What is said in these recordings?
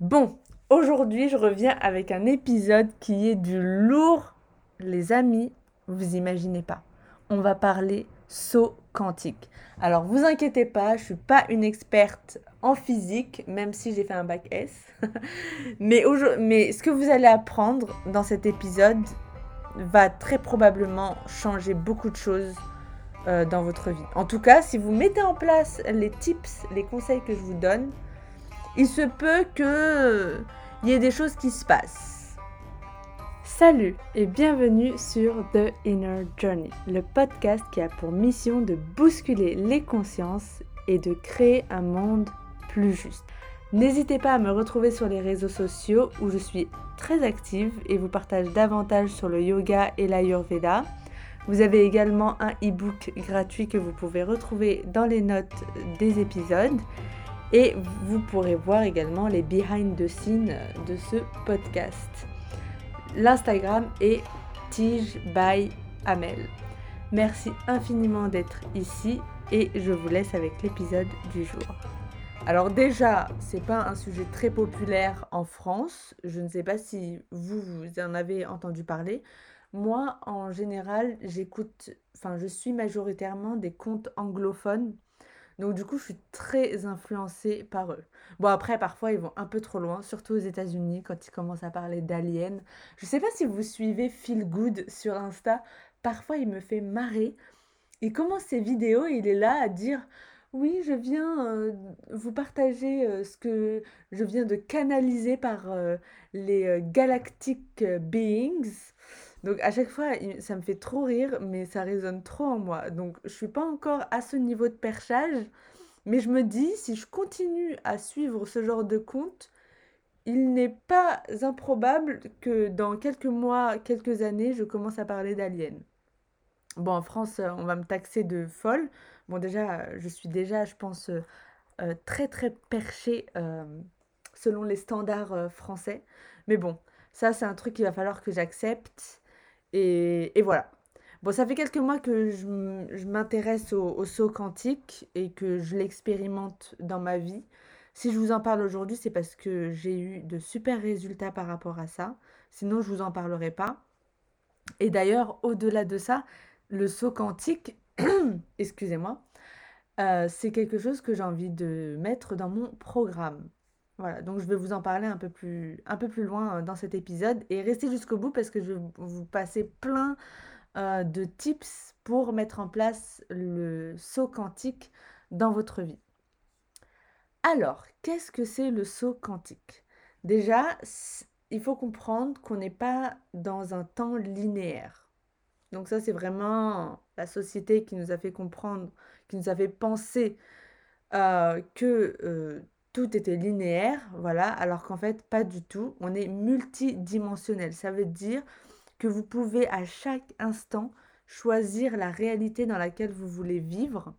Bon, aujourd'hui je reviens avec un épisode qui est du lourd. Les amis, vous imaginez pas. On va parler saut quantique. Alors vous inquiétez pas, je suis pas une experte en physique, même si j'ai fait un bac S. mais, mais ce que vous allez apprendre dans cet épisode va très probablement changer beaucoup de choses euh, dans votre vie. En tout cas, si vous mettez en place les tips, les conseils que je vous donne, il se peut que il y ait des choses qui se passent. Salut et bienvenue sur The Inner Journey, le podcast qui a pour mission de bousculer les consciences et de créer un monde plus juste. N'hésitez pas à me retrouver sur les réseaux sociaux où je suis très active et vous partage davantage sur le yoga et l'ayurveda. Vous avez également un e-book gratuit que vous pouvez retrouver dans les notes des épisodes. Et vous pourrez voir également les behind the scenes de ce podcast. L'Instagram est Tige by Amel. Merci infiniment d'être ici et je vous laisse avec l'épisode du jour. Alors déjà, c'est pas un sujet très populaire en France. Je ne sais pas si vous, en avez entendu parler. Moi, en général, j'écoute, enfin, je suis majoritairement des comptes anglophones. Donc, du coup, je suis très influencée par eux. Bon, après, parfois, ils vont un peu trop loin, surtout aux États-Unis, quand ils commencent à parler d'aliens. Je sais pas si vous suivez Feel Good sur Insta. Parfois, il me fait marrer. Il commence ses vidéos et il est là à dire oui, je viens euh, vous partager euh, ce que je viens de canaliser par euh, les galactic beings. Donc à chaque fois, ça me fait trop rire, mais ça résonne trop en moi. Donc je suis pas encore à ce niveau de perchage, mais je me dis, si je continue à suivre ce genre de compte, il n'est pas improbable que dans quelques mois, quelques années, je commence à parler d'aliens. Bon, en France, on va me taxer de folle. Bon, déjà, je suis déjà, je pense, euh, euh, très très perchée euh, selon les standards français. Mais bon, ça, c'est un truc qu'il va falloir que j'accepte. Et, voilà. Bon, ça fait quelques mois que je, m'intéresse au, saut quantique et que je l'expérimente dans ma vie. Si je vous en parle aujourd'hui, c'est parce que j'ai eu de super résultats par rapport à ça. Sinon, je vous en parlerai pas. Et d'ailleurs, au-delà de ça, le saut quantique, excusez-moi, euh, c'est quelque chose que j'ai envie de mettre dans mon programme. Voilà, donc je vais vous en parler un peu plus, un peu plus loin euh, dans cet épisode et restez jusqu'au bout parce que je vais vous passer plein euh, de tips pour mettre en place le saut quantique dans votre vie. Alors, qu'est-ce que c'est le saut quantique? Déjà, il faut comprendre qu'on n'est pas dans un temps linéaire. Donc ça, c'est vraiment la société qui nous a fait comprendre, qui nous a fait penser euh, que était linéaire, voilà, alors qu'en fait, pas du tout. On est multidimensionnel. Ça veut dire que vous pouvez à chaque instant choisir la réalité dans laquelle vous voulez vivre,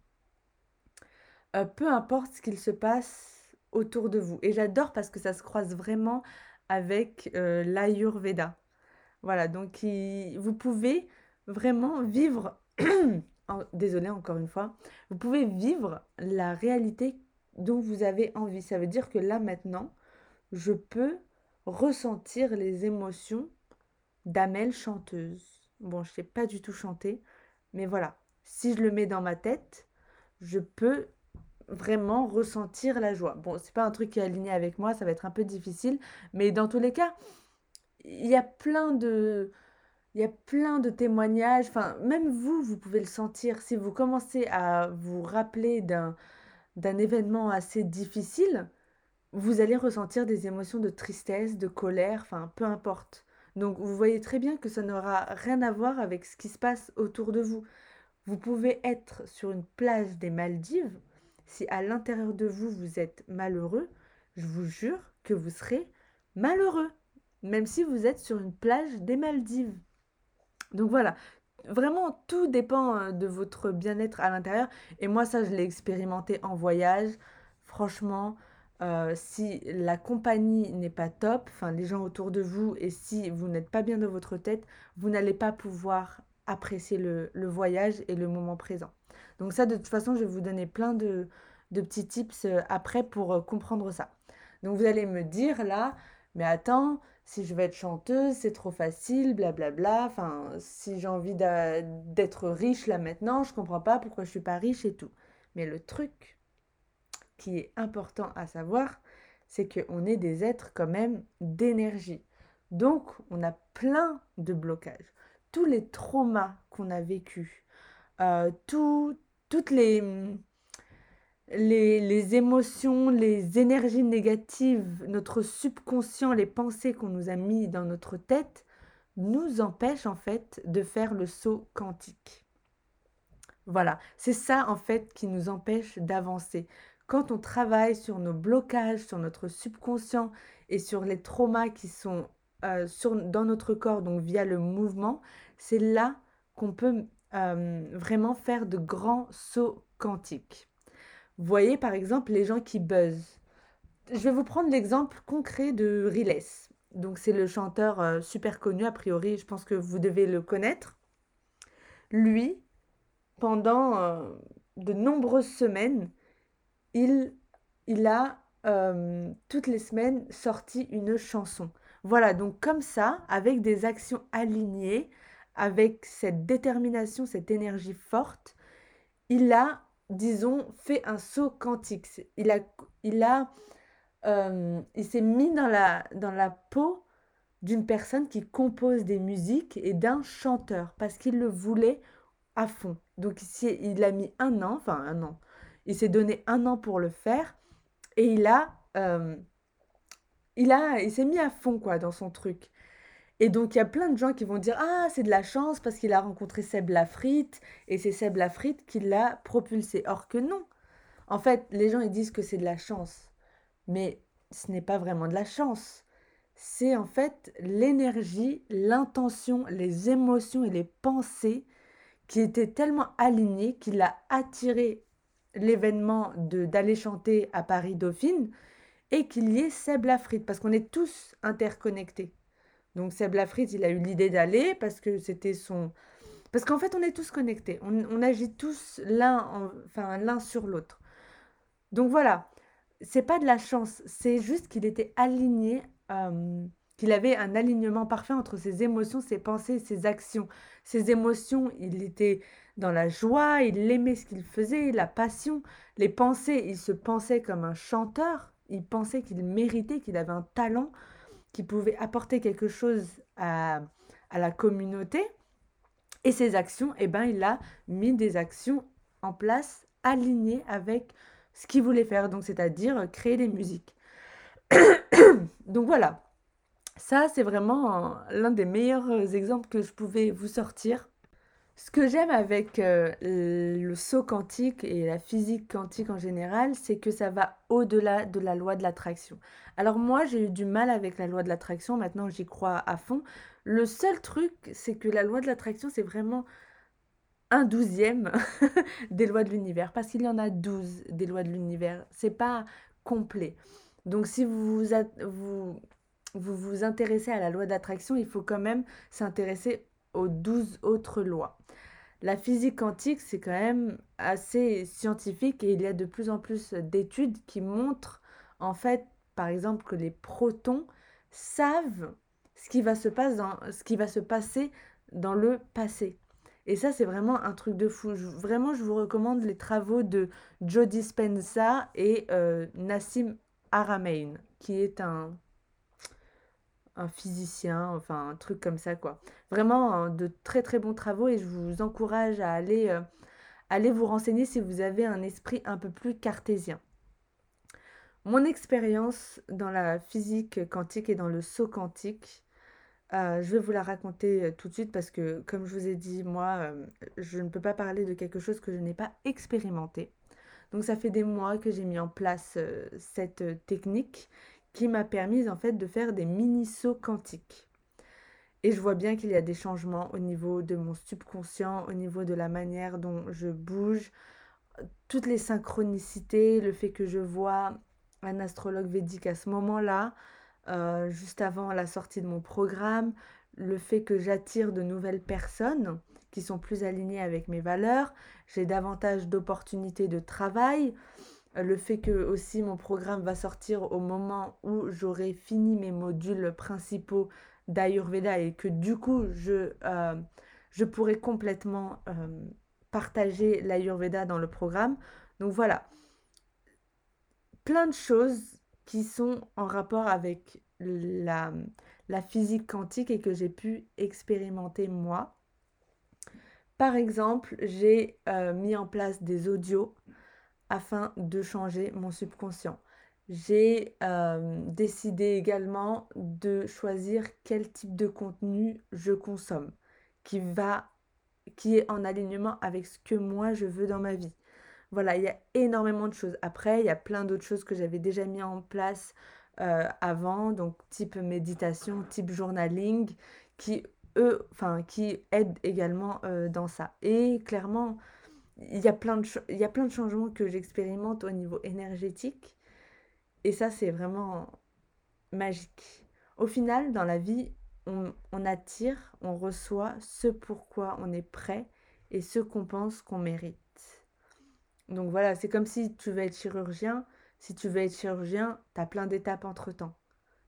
euh, peu importe ce qu'il se passe autour de vous. Et j'adore parce que ça se croise vraiment avec euh, l'Ayurveda. Voilà, donc vous pouvez vraiment vivre, désolé encore une fois, vous pouvez vivre la réalité dont vous avez envie. Ça veut dire que là maintenant, je peux ressentir les émotions d'Amel chanteuse. Bon, je ne sais pas du tout chanter, mais voilà. Si je le mets dans ma tête, je peux vraiment ressentir la joie. Bon, c'est pas un truc qui est aligné avec moi, ça va être un peu difficile, mais dans tous les cas, il y a plein de il y a plein de témoignages, enfin même vous vous pouvez le sentir si vous commencez à vous rappeler d'un d'un événement assez difficile, vous allez ressentir des émotions de tristesse, de colère, enfin peu importe. Donc vous voyez très bien que ça n'aura rien à voir avec ce qui se passe autour de vous. Vous pouvez être sur une plage des Maldives, si à l'intérieur de vous vous êtes malheureux, je vous jure que vous serez malheureux, même si vous êtes sur une plage des Maldives. Donc voilà, vraiment tout dépend euh, de votre bien-être à l'intérieur. Et moi, ça, je l'ai expérimenté en voyage. Franchement, euh, si la compagnie n'est pas top, enfin les gens autour de vous, et si vous n'êtes pas bien dans votre tête, vous n'allez pas pouvoir apprécier le, voyage et le moment présent. Donc ça, de toute façon, je vais vous donner plein de, petits tips euh, après pour comprendre ça. Donc vous allez me dire là, mais attends, si je veux être chanteuse, c'est trop facile, blablabla. Enfin, si j'ai envie d'être riche là maintenant, je comprends pas pourquoi je suis pas riche et tout. Mais le truc qui est important à savoir, c'est qu'on est des êtres quand même d'énergie. Donc, on a plein de blocages. Tous les traumas qu'on a vécus, euh, toutes les, les, émotions, les énergies négatives, notre subconscient, les pensées qu'on nous a mis dans notre tête, nous empêchent en fait de faire le saut quantique. Voilà, c'est ça en fait qui nous empêche d'avancer. Quand on travaille sur nos blocages, sur notre subconscient et sur les traumas qui sont euh, dans notre corps, donc via le mouvement, c'est là qu'on peut euh, vraiment faire de grands sauts quantiques. Voyez par exemple les gens qui buzzent. Je vais vous prendre l'exemple concret de Riles. Donc c'est le chanteur euh, super connu, a priori, je pense que vous devez le connaître. Lui, pendant euh, de nombreuses semaines, il, il a euh, toutes les semaines sorti une chanson. Voilà, donc comme ça, avec des actions alignées, avec cette détermination, cette énergie forte, il a disons, fait un saut quantique. Il a, il a, euh, il s'est mis dans la, dans la peau d'une personne qui compose des musiques et d'un chanteur parce qu'il le voulait à fond. Donc ici, il a mis un an, enfin un an. Il s'est donné un an pour le faire et il a, euh, il a, il s'est mis à fond quoi dans son truc. Et donc, il y a plein de gens qui vont dire Ah, c'est de la chance parce qu'il a rencontré Seb Lafrite et c'est Seb Lafrite qui l'a propulsé. Or que non. En fait, les gens ils disent que c'est de la chance. Mais ce n'est pas vraiment de la chance. C'est en fait l'énergie, l'intention, les émotions et les pensées qui étaient tellement alignées qu'il a attiré l'événement d'aller chanter à Paris Dauphine et qu'il y ait Seb Lafrite parce qu'on est tous interconnectés. Donc Seb Lafrite, il a eu l'idée d'aller parce que c'était son... Parce qu'en fait, on est tous connectés. On, agit tous l'un enfin, sur l'autre. Donc voilà, c'est pas de la chance, c'est juste qu'il était aligné, euh, qu'il avait un alignement parfait entre ses émotions, ses pensées, ses actions. Ses émotions, il était dans la joie, il aimait ce qu'il faisait, la passion. Les pensées, il se pensait comme un chanteur, il pensait qu'il méritait, qu'il avait un talent qui pouvait apporter quelque chose à, la communauté. Et ses actions, eh ben, il a mis des actions en place alignées avec ce qu'il voulait faire, donc c'est-à-dire créer des musiques. donc voilà, ça c'est vraiment l'un des meilleurs exemples que je pouvais vous sortir ce que j'aime avec euh, le saut quantique et la physique quantique en général, c'est que ça va au-delà de la loi de l'attraction. Alors moi, j'ai eu du mal avec la loi de l'attraction, maintenant j'y crois à fond. Le seul truc, c'est que la loi de l'attraction, c'est vraiment un douzième des lois de l'univers, parce qu'il y en a douze des lois de l'univers. C'est pas complet. Donc si vous vous, vous vous intéressez à la loi d'attraction, il faut quand même s'intéresser aux douze autres lois. La physique quantique, c'est quand même assez scientifique et il y a de plus en plus d'études qui montrent en fait, par exemple, que les protons savent ce qui va se, passer dans, ce qui va se passer dans le passé. Et ça, c'est vraiment un truc de fou. vraiment, je vous recommande les travaux de Joe Dispenza et euh, Nassim Haramein, qui est un, un physicien, enfin un truc comme ça quoi. Vraiment hein, de très très bons travaux et je vous encourage à aller, euh, aller vous renseigner si vous avez un esprit un peu plus cartésien. Mon expérience dans la physique quantique et dans le saut quantique, euh, je vais vous la raconter euh, tout de suite parce que comme je vous ai dit, moi, je ne peux pas parler de quelque chose que je n'ai pas expérimenté. Donc ça fait des mois que j'ai mis en place cette technique qui m'a permis en fait de faire des mini-sauts quantiques. Et je vois bien qu'il y a des changements au niveau de mon subconscient, au niveau de la manière dont je bouge, toutes les synchronicités, le fait que je vois un astrologue védique à ce moment-là, euh, juste avant la sortie de mon programme, le fait que j'attire de nouvelles personnes qui sont plus alignées avec mes valeurs, j'ai davantage d'opportunités de travail, le fait que aussi mon programme va sortir au moment où j'aurai fini mes modules principaux d'Ayurveda et que du coup je, euh, pourrai complètement euh, partager l'Ayurveda dans le programme. Donc voilà, plein de choses qui sont en rapport avec la, physique quantique et que j'ai pu expérimenter moi. Par exemple, j'ai euh, mis en place des audios afin de changer mon subconscient. J'ai euh, décidé également de choisir quel type de contenu je consomme, qui va, qui est en alignement avec ce que moi je veux dans ma vie. Voilà, il y a énormément de choses. Après, il y a plein d'autres choses que j'avais déjà mis en place euh, avant, donc type méditation, type journaling, qui eux, enfin, qui aident également euh, dans ça. Et clairement, il y a plein de, il y a plein de changements que j'expérimente au niveau énergétique et ça, c'est vraiment magique. Au final, dans la vie, on, attire, on reçoit ce pourquoi on est prêt et ce qu'on pense qu'on mérite. Donc voilà, c'est comme si tu veux être chirurgien. Si tu veux être chirurgien, tu as plein d'étapes entre-temps.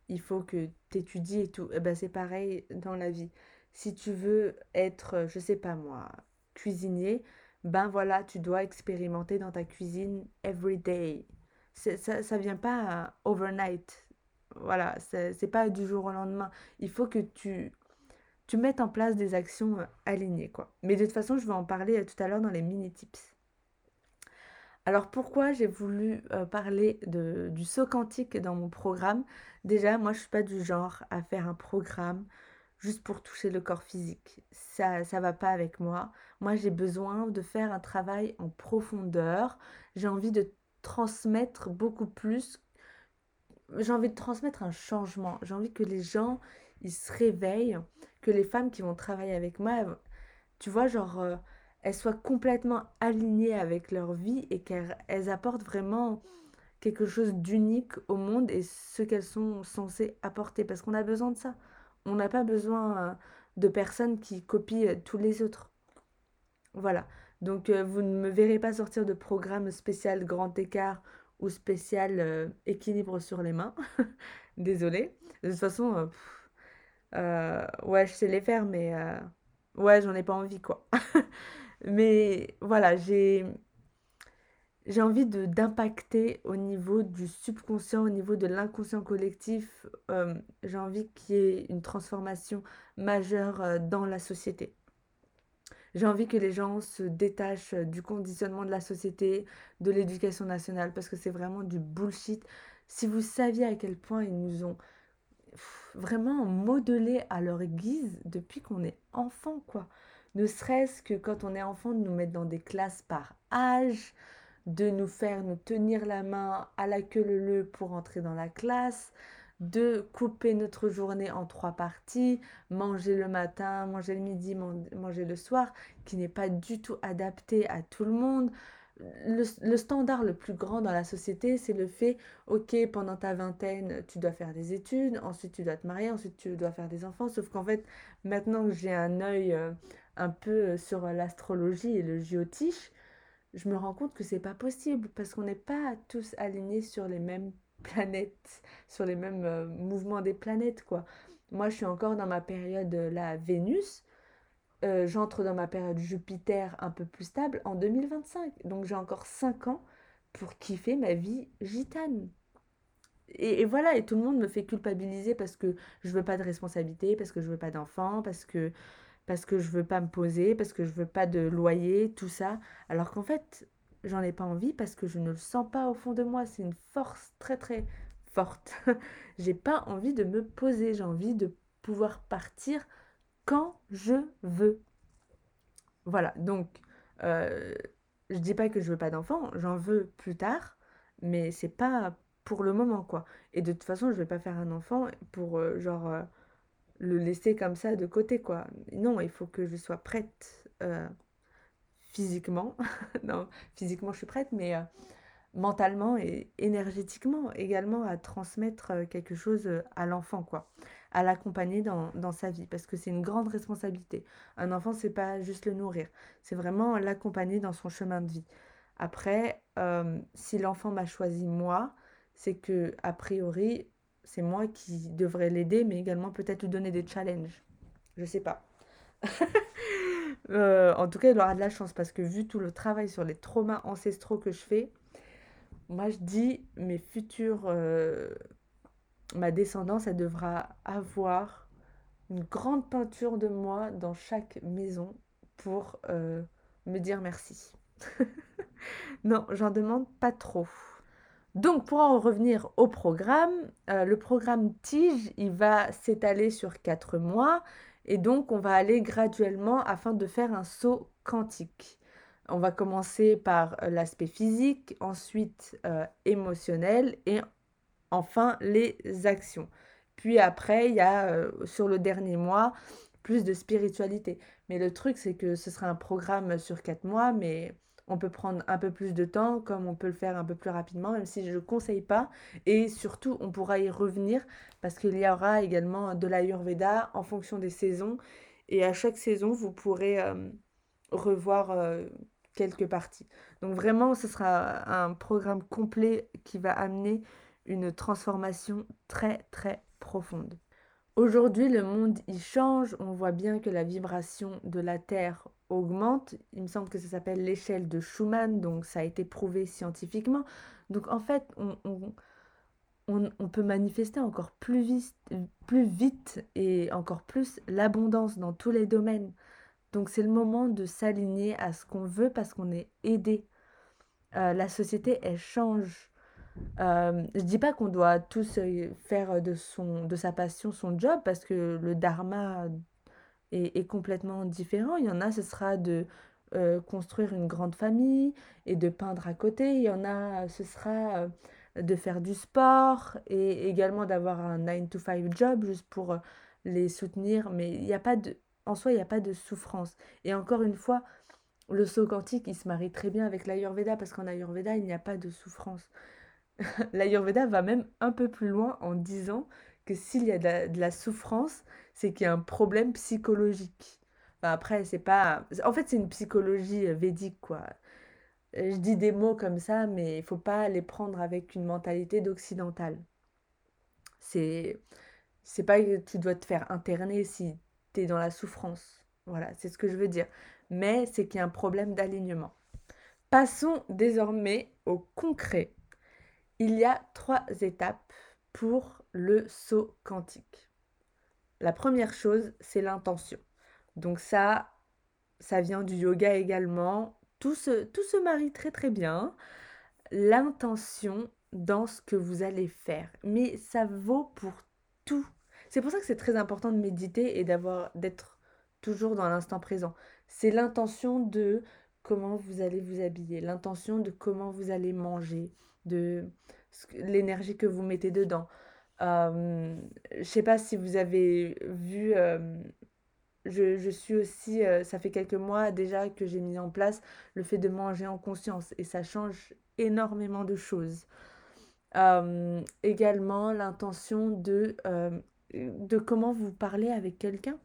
Il faut que tu étudies et tout. Et eh ben c'est pareil dans la vie. Si tu veux être, je sais pas moi, cuisinier, ben voilà, tu dois expérimenter dans ta cuisine every day ça, ça vient pas overnight. Voilà, c'est pas du jour au lendemain. Il faut que tu, tu mettes en place des actions euh, alignées, quoi. Mais de toute façon, je vais en parler euh, tout à l'heure dans les mini-tips. Alors pourquoi j'ai voulu euh, parler de, du saut quantique dans mon programme? Déjà, moi, je suis pas du genre à faire un programme juste pour toucher le corps physique. Ça ça va pas avec moi. Moi, j'ai besoin de faire un travail en profondeur. J'ai envie de transmettre beaucoup plus. J'ai envie de transmettre un changement. J'ai envie que les gens, ils se réveillent, que les femmes qui vont travailler avec moi, tu vois, genre, euh, elles soient complètement alignées avec leur vie et qu'elles apportent vraiment quelque chose d'unique au monde et ce qu'elles sont censées apporter. Parce qu'on a besoin de ça. On n'a pas besoin euh, de personnes qui copient tous les autres. Voilà. Donc euh, vous ne me verrez pas sortir de programme spécial grand écart ou spécial euh, équilibre sur les mains. Désolée. De toute façon, euh, ouais, je sais les faire, mais ouais, j'en ai pas envie, quoi. mais voilà, j'ai j'ai envie de d'impacter au niveau du subconscient, au niveau de l'inconscient collectif. j'ai envie qu'il y ait une transformation majeure dans la société. J'ai envie que les gens se détachent euh, du conditionnement de la société, de l'éducation nationale, parce que c'est vraiment du bullshit. Si vous saviez à quel point ils nous ont vraiment modelé à leur guise depuis qu'on est enfant, quoi. Ne serait-ce que quand on est enfant, de nous mettre dans des classes par âge, de nous faire nous tenir la main à la queue leu pour entrer dans la classe, de couper notre journée en trois parties, manger le matin, manger le midi, manger le soir, qui n'est pas du tout adapté à tout le monde. Le, standard le plus grand dans la société, c'est le fait, ok, pendant ta vingtaine, tu dois faire des études, ensuite tu dois te marier, ensuite tu dois faire des enfants. Sauf qu'en fait, maintenant que j'ai un œil euh, un peu euh, sur l'astrologie et le géotiche, je me rends compte que c'est pas possible parce qu'on n'est pas tous alignés sur les mêmes planètes, sur les mêmes euh, mouvements des planètes, quoi. Moi, je suis encore dans ma période euh, la Vénus. Euh, j'entre dans ma période Jupiter un peu plus stable en 2025. Donc j'ai encore 5 ans pour kiffer ma vie gitane. Et, voilà, et tout le monde me fait culpabiliser parce que je veux pas de responsabilité, parce que je veux pas d'enfant, parce que parce que je veux pas me poser, parce que je veux pas de loyer, tout ça. Alors qu'en fait, j'en ai pas envie parce que je ne le sens pas au fond de moi. C'est une force très très forte. j'ai pas envie de me poser, j'ai envie de pouvoir partir quand je veux. Voilà, donc euh, je dis pas que je veux pas d'enfant, j'en veux plus tard, mais c'est pas pour le moment quoi. Et de toute façon, je vais pas faire un enfant pour euh, genre euh, le laisser comme ça de côté quoi. Non, il faut que je sois prête euh, physiquement. non, physiquement, je suis prête, mais euh, mentalement et énergétiquement également à transmettre euh, quelque chose à l'enfant, quoi. À l'accompagner dans, dans, sa vie, parce que c'est une grande responsabilité. Un enfant, c'est pas juste le nourrir, c'est vraiment l'accompagner dans son chemin de vie. Après, si l'enfant m'a choisi moi, c'est que a priori, c'est moi qui devrais l'aider, mais également peut-être lui donner des challenges. Je sais pas. Euh, en tout cas, il aura de la chance parce que vu tout le travail sur les traumas ancestraux que je fais, moi je dis mes futurs, euh, ma descendance, elle devra avoir une grande peinture de moi dans chaque maison pour euh, me dire merci. non, j'en demande pas trop. Donc pour en revenir au programme, euh, le programme Tige, il va s'étaler sur quatre mois et donc on va aller graduellement afin de faire un saut quantique. On va commencer par euh, l'aspect physique, ensuite euh, émotionnel et enfin les actions. Puis après, il y a sur le dernier mois plus de spiritualité. Mais le truc, c'est que ce sera un programme sur quatre mois, mais on peut prendre un peu plus de temps, comme on peut le faire un peu plus rapidement, même si je ne conseille pas. Et surtout, on pourra y revenir parce qu'il y aura également de l'Ayurveda en fonction des saisons. Et à chaque saison, vous pourrez euh, revoir euh, quelques parties. Donc vraiment, ce sera un programme complet qui va amener une transformation très très profonde. Aujourd'hui, le monde y change. On voit bien que la vibration de la Terre augmente. Il me semble que ça s'appelle l'échelle de Schumann, donc ça a été prouvé scientifiquement. Donc en fait, on, peut manifester encore plus vite, plus vite et encore plus l'abondance dans tous les domaines. Donc c'est le moment de s'aligner à ce qu'on veut parce qu'on est aidé. Euh, la société, elle change. Euh, je dis pas qu'on doit tous euh, faire de, son, de sa passion son job parce que le dharma est, complètement différent. Il y en a, ce sera de euh, construire une grande famille et de peindre à côté. Il y en a, ce sera euh, de faire du sport et également d'avoir un 9 to 5 job juste pour euh, les soutenir. Mais il n'y a pas de, en soi, il n'y a pas de souffrance. Et encore une fois, le saut quantique, il se marie très bien avec l'Ayurveda parce qu'en Ayurveda, il n'y a pas de souffrance. L'Ayurveda va même un peu plus loin en disant que s'il y a de la, souffrance, c'est qu'il y a un problème psychologique. après, c'est pas. En fait, c'est une psychologie euh, védique, quoi. Euh, je dis des mots comme ça, mais il faut pas les prendre avec une mentalité d'occidental. C'est. C'est pas que tu dois te faire interner si tu es dans la souffrance. Voilà, c'est ce que je veux dire. Mais c'est qu'il y a un problème d'alignement. Passons désormais au concret. Il y a trois étapes pour le saut quantique. La première chose, c'est l'intention. Donc ça, ça vient du yoga également. Tout se, tout se marie très très bien. L'intention dans ce que vous allez faire. Mais ça vaut pour tout. C'est pour ça que c'est très important de méditer et d'avoir d'être toujours dans l'instant présent. C'est l'intention de comment vous allez vous habiller, l'intention de comment vous allez manger, de l'énergie que vous mettez dedans. Euh, je sais pas si vous avez vu, euh, je, je, suis aussi, euh, ça fait quelques mois déjà que j'ai mis en place le fait de manger en conscience et ça change énormément de choses. Euh, également l'intention de, de comment vous parlez avec quelqu'un.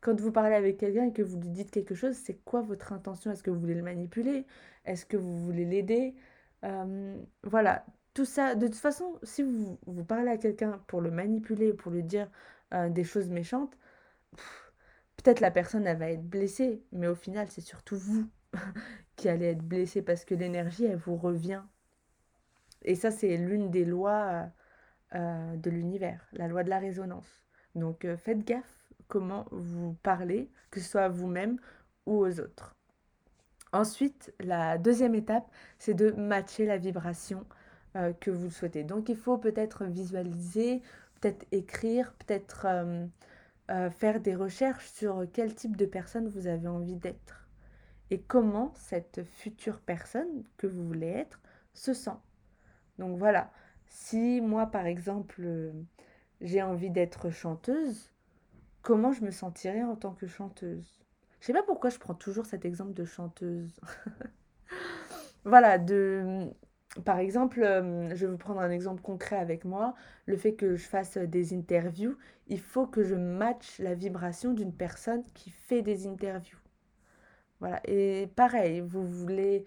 Quand vous parlez avec quelqu'un et que vous lui dites quelque chose, c'est quoi votre intention? Est-ce que vous voulez le manipuler? Est-ce que vous voulez l'aider? Voilà, tout ça, de toute façon, si vous, parlez à quelqu'un pour le manipuler, pour lui dire euh, des choses méchantes, peut-être la personne, elle va être blessée, mais au final, c'est surtout vous qui allez être blessé parce que l'énergie, elle vous revient. Et ça, c'est l'une des lois euh, de l'univers, la loi de la résonance. Donc, euh, faites gaffe comment vous parlez, que ce soit à vous-même ou aux autres. Ensuite, la deuxième étape, c'est de matcher la vibration euh, que vous le souhaitez. Donc il faut peut-être visualiser, peut-être écrire, peut-être euh, euh, faire des recherches sur quel type de personne vous avez envie d'être et comment cette future personne que vous voulez être se sent. Donc voilà, si moi par exemple j'ai envie d'être chanteuse, comment je me sentirais en tant que chanteuse? Je sais pas pourquoi je prends toujours cet exemple de chanteuse. voilà, de par exemple, je vais vous prendre un exemple concret avec moi. Le fait que je fasse des interviews, il faut que je matche la vibration d'une personne qui fait des interviews. Voilà. Et pareil, vous voulez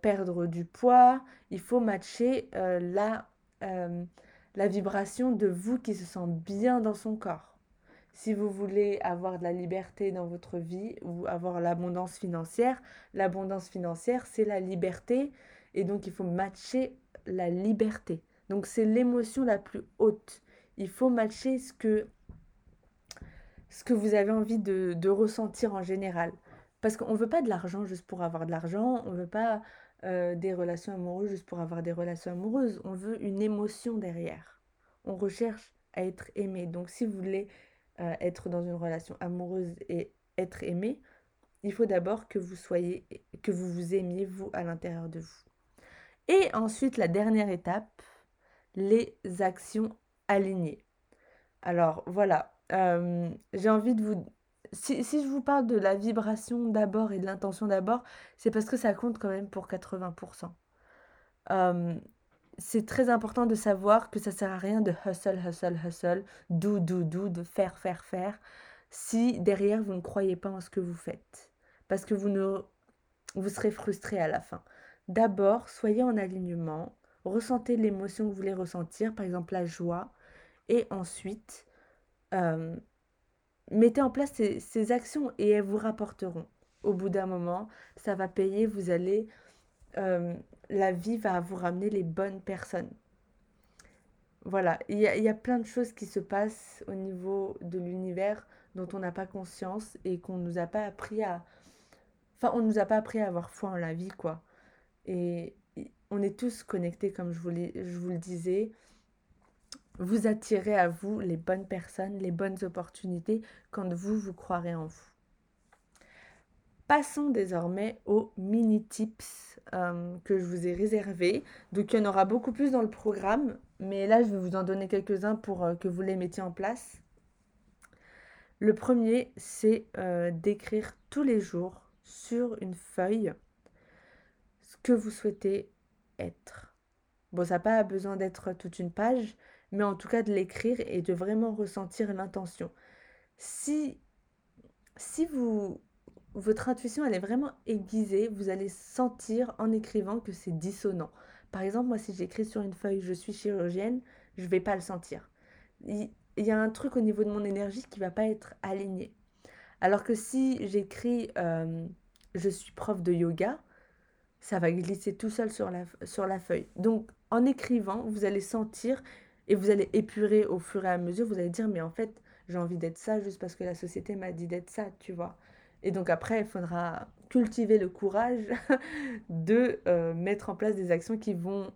perdre du poids, il faut matcher la, la vibration de vous qui se sent bien dans son corps. Si vous voulez avoir de la liberté dans votre vie ou avoir l'abondance financière, l'abondance financière, c'est la liberté et donc il faut matcher la liberté. Donc c'est l'émotion la plus haute. Il faut matcher ce que, ce que vous avez envie de, de ressentir en général. Parce qu'on ne veut pas de l'argent juste pour avoir de l'argent, on ne veut pas euh, des relations amoureuses juste pour avoir des relations amoureuses, on veut une émotion derrière. On recherche à être aimé. Donc si vous voulez euh, être dans une relation amoureuse et être aimé, il faut d'abord que vous soyez, que vous vous aimiez vous à l'intérieur de vous. Et ensuite, la dernière étape, les actions alignées. Alors voilà, euh, j'ai envie de vous si, je vous parle de la vibration d'abord et de l'intention d'abord, c'est parce que ça compte quand même pour 80%. Euh, c'est très important de savoir que ça sert à rien de hustle, hustle, hustle, do, do, do, de faire, faire, faire, si derrière vous ne croyez pas en ce que vous faites. Parce que vous, ne, vous serez frustré à la fin. D'abord, soyez en alignement, ressentez l'émotion que vous voulez ressentir, par exemple la joie, et ensuite, euh, mettez en place ces, actions et elles vous rapporteront. Au bout d'un moment, ça va payer, vous allez... Euh, la vie va vous ramener les bonnes personnes. Voilà, il y, a, plein de choses qui se passent au niveau de l'univers dont on n'a pas conscience et qu'on nous a pas appris à... Enfin, on nous a pas appris à avoir foi en la vie, quoi. Et on est tous connectés, comme je vous, le disais vous attirez à vous les bonnes personnes, les bonnes opportunités quand vous, vous croirez en vous. Passons désormais aux mini tips euh, que je vous ai réservés. Donc il y en aura beaucoup plus dans le programme, mais là je vais vous en donner quelques-uns pour euh, que vous les mettiez en place. Le premier, c'est euh, d'écrire tous les jours sur une feuille ce que vous souhaitez être. Bon, ça n'a pas besoin d'être toute une page, mais en tout cas de l'écrire et de vraiment ressentir l'intention. Si, si vous, votre intuition elle est vraiment aiguisée, vous allez sentir en écrivant que c'est dissonant. Par exemple, moi si j'écris sur une feuille je suis chirurgienne, je ne vais pas le sentir. Il, y a un truc au niveau de mon énergie qui va pas être aligné. Alors que si j'écris euh, je suis prof de yoga, ça va glisser tout seul sur la, sur la feuille. Donc en écrivant, vous allez sentir et vous allez épurer au fur et à mesure, vous allez dire, mais en fait, j'ai envie d'être ça juste parce que la société m'a dit d'être ça, tu vois. Et donc après, il faudra cultiver le courage de euh, mettre en place des actions qui vont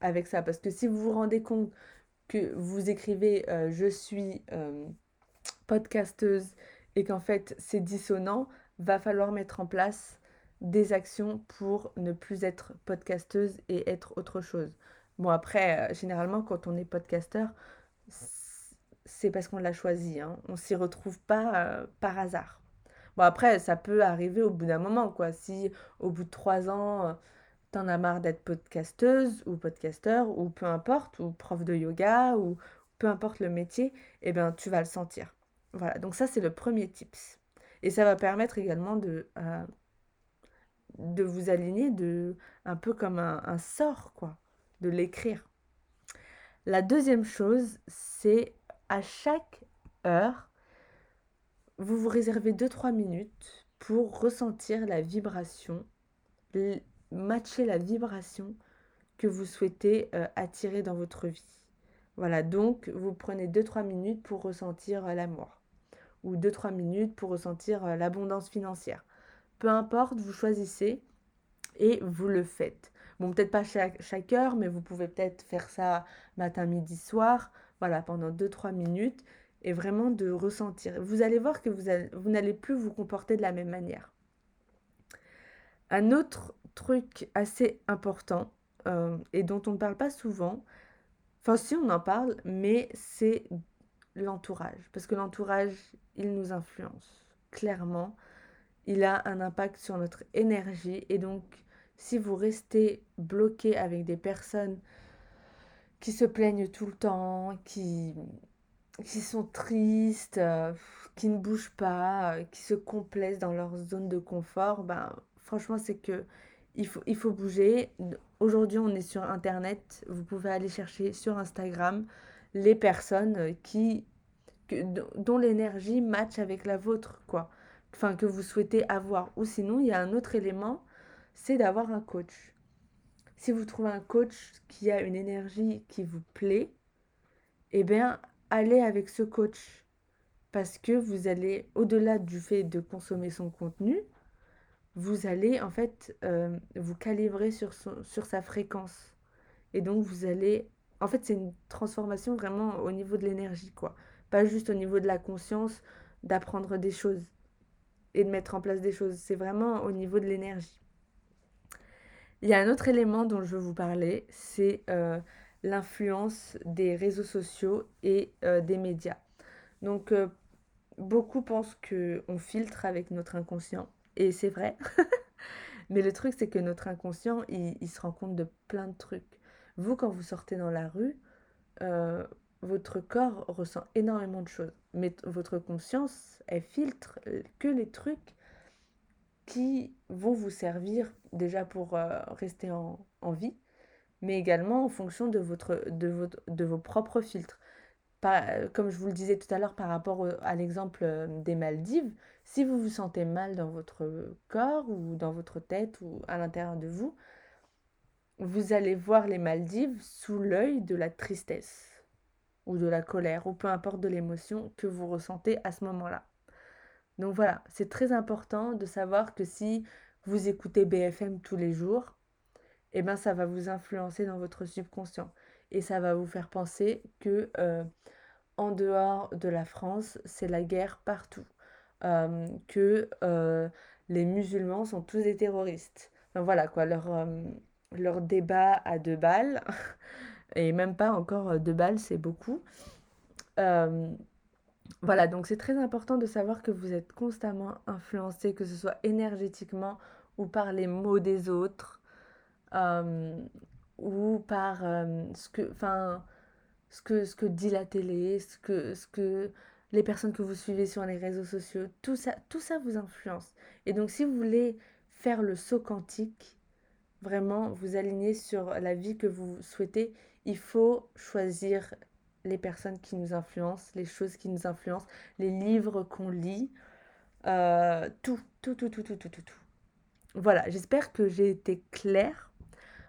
avec ça. Parce que si vous vous rendez compte que vous écrivez euh, je suis euh, podcasteuse et qu'en fait c'est dissonant, va falloir mettre en place des actions pour ne plus être podcasteuse et être autre chose. Bon, après, euh, généralement, quand on est podcasteur, c'est parce qu'on l'a choisi. Hein. On s'y retrouve pas euh, par hasard. Bon, après, ça peut arriver au bout d'un moment, quoi. Si au bout de trois ans, euh, t'en as marre d'être podcasteuse ou podcasteur, ou peu importe, ou prof de yoga, ou peu importe le métier, eh bien, tu vas le sentir. Voilà, donc ça, c'est le premier tips. Et ça va permettre également de, de vous aligner de, un peu comme un, sort, quoi de l'écrire. La deuxième chose, c'est à chaque heure, vous vous réservez 2-3 minutes pour ressentir la vibration, matcher la vibration que vous souhaitez euh, attirer dans votre vie. Voilà, donc vous prenez 2-3 minutes pour ressentir euh, l'amour ou 2-3 minutes pour ressentir euh, l'abondance financière. Peu importe, vous choisissez et vous le faites. Bon, peut-être pas chaque, heure, mais vous pouvez peut-être faire ça matin, midi, soir, voilà, pendant 2-3 minutes, et vraiment de ressentir. Vous allez voir que vous, vous n'allez plus vous comporter de la même manière. Un autre truc assez important, euh, et dont on ne parle pas souvent, enfin si on en parle, mais c'est l'entourage. Parce que l'entourage, il nous influence. Clairement, il a un impact sur notre énergie, et donc si vous restez bloqué avec des personnes qui se plaignent tout le temps, qui, sont tristes, euh, qui ne bougent pas, euh, qui se complaisent dans leur zone de confort, ben, franchement, c'est que il faut, bouger. Aujourd'hui, on est sur Internet. Vous pouvez aller chercher sur Instagram les personnes qui, dont l'énergie match avec la vôtre, quoi. Que vous souhaitez avoir. Ou sinon, il y a un autre élément, c'est d'avoir un coach. Si vous trouvez un coach qui a une énergie qui vous plaît, eh bien, allez avec ce coach. Parce que vous allez, au-delà du fait de consommer son contenu, vous allez en fait euh, vous calibrer sur, sur sa fréquence. Et donc vous allez... En fait, c'est une transformation vraiment au niveau de l'énergie, quoi. Pas juste au niveau de la conscience, d'apprendre des choses et de mettre en place des choses. C'est vraiment au niveau de l'énergie. Il y a un autre élément dont je veux vous parler, c'est euh, l'influence des réseaux sociaux et euh, des médias. Donc, beaucoup pensent qu'on filtre avec notre inconscient. Et c'est vrai. Mais le truc, c'est que notre inconscient, il, se rend compte de plein de trucs. Vous, quand vous sortez dans la rue, euh, votre corps ressent énormément de choses. Mais votre conscience, elle filtre euh, que les trucs qui vont vous servir déjà pour euh, rester en, vie, mais également en fonction de, vos propres filtres. Euh, comme je vous le disais tout à l'heure par rapport à l'exemple des Maldives, si vous vous sentez mal dans votre corps ou dans votre tête ou à l'intérieur de vous, vous allez voir les Maldives sous l'œil de la tristesse ou de la colère ou peu importe de l'émotion que vous ressentez à ce moment-là. Donc voilà, c'est très important de savoir que si vous écoutez BFM tous les jours, eh ben ça va vous influencer dans votre subconscient et ça va vous faire penser que euh, en dehors de la France, c'est la guerre partout, euh, que euh, les musulmans sont tous des terroristes. voilà quoi, leur, leur débat à deux balles, et même pas encore deux balles, c'est beaucoup. voilà, donc c'est très important de savoir que vous êtes constamment influencé, que ce soit énergétiquement ou par les mots des autres ou par euh, ce, que, ce, que, ce que dit la télé, ce que, ce que les personnes que vous suivez sur les réseaux sociaux, tout ça, tout ça vous influence. Et donc si vous voulez faire le saut quantique, vraiment vous aligner sur la vie que vous souhaitez, il faut choisir les personnes qui nous influencent, les choses qui nous influencent, les livres qu'on lit, euh, tout, tout, tout, tout, tout, tout, tout, tout. Voilà, j'espère que j'ai été claire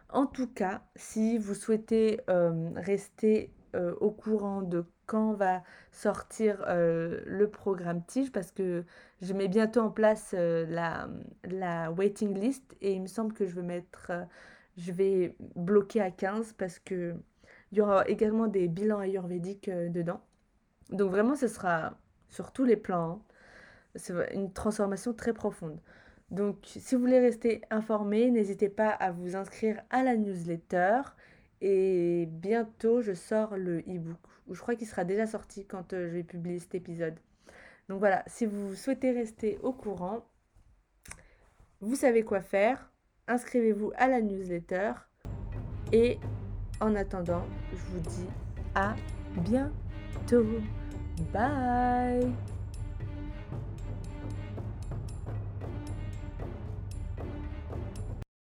en tout cas, si vous souhaitez euh, rester euh, au courant de quand va sortir le programme Tige, parce que je mets bientôt en place la, la, waiting list et il me semble que je vais mettre, je vais bloquer à 15 parce que il y aura également des bilans ayurvédiques dedans. Donc vraiment, ce sera sur tous les plans. Hein. C'est une transformation très profonde. Donc, si vous voulez rester informé, n'hésitez pas à vous inscrire à la newsletter. Et bientôt, je sors le e-book. Je crois qu'il sera déjà sorti quand euh, je vais publier cet épisode. Donc voilà, si vous souhaitez rester au courant, vous savez quoi faire. Inscrivez-vous à la newsletter. Et en attendant, je vous dis à bientôt. Bye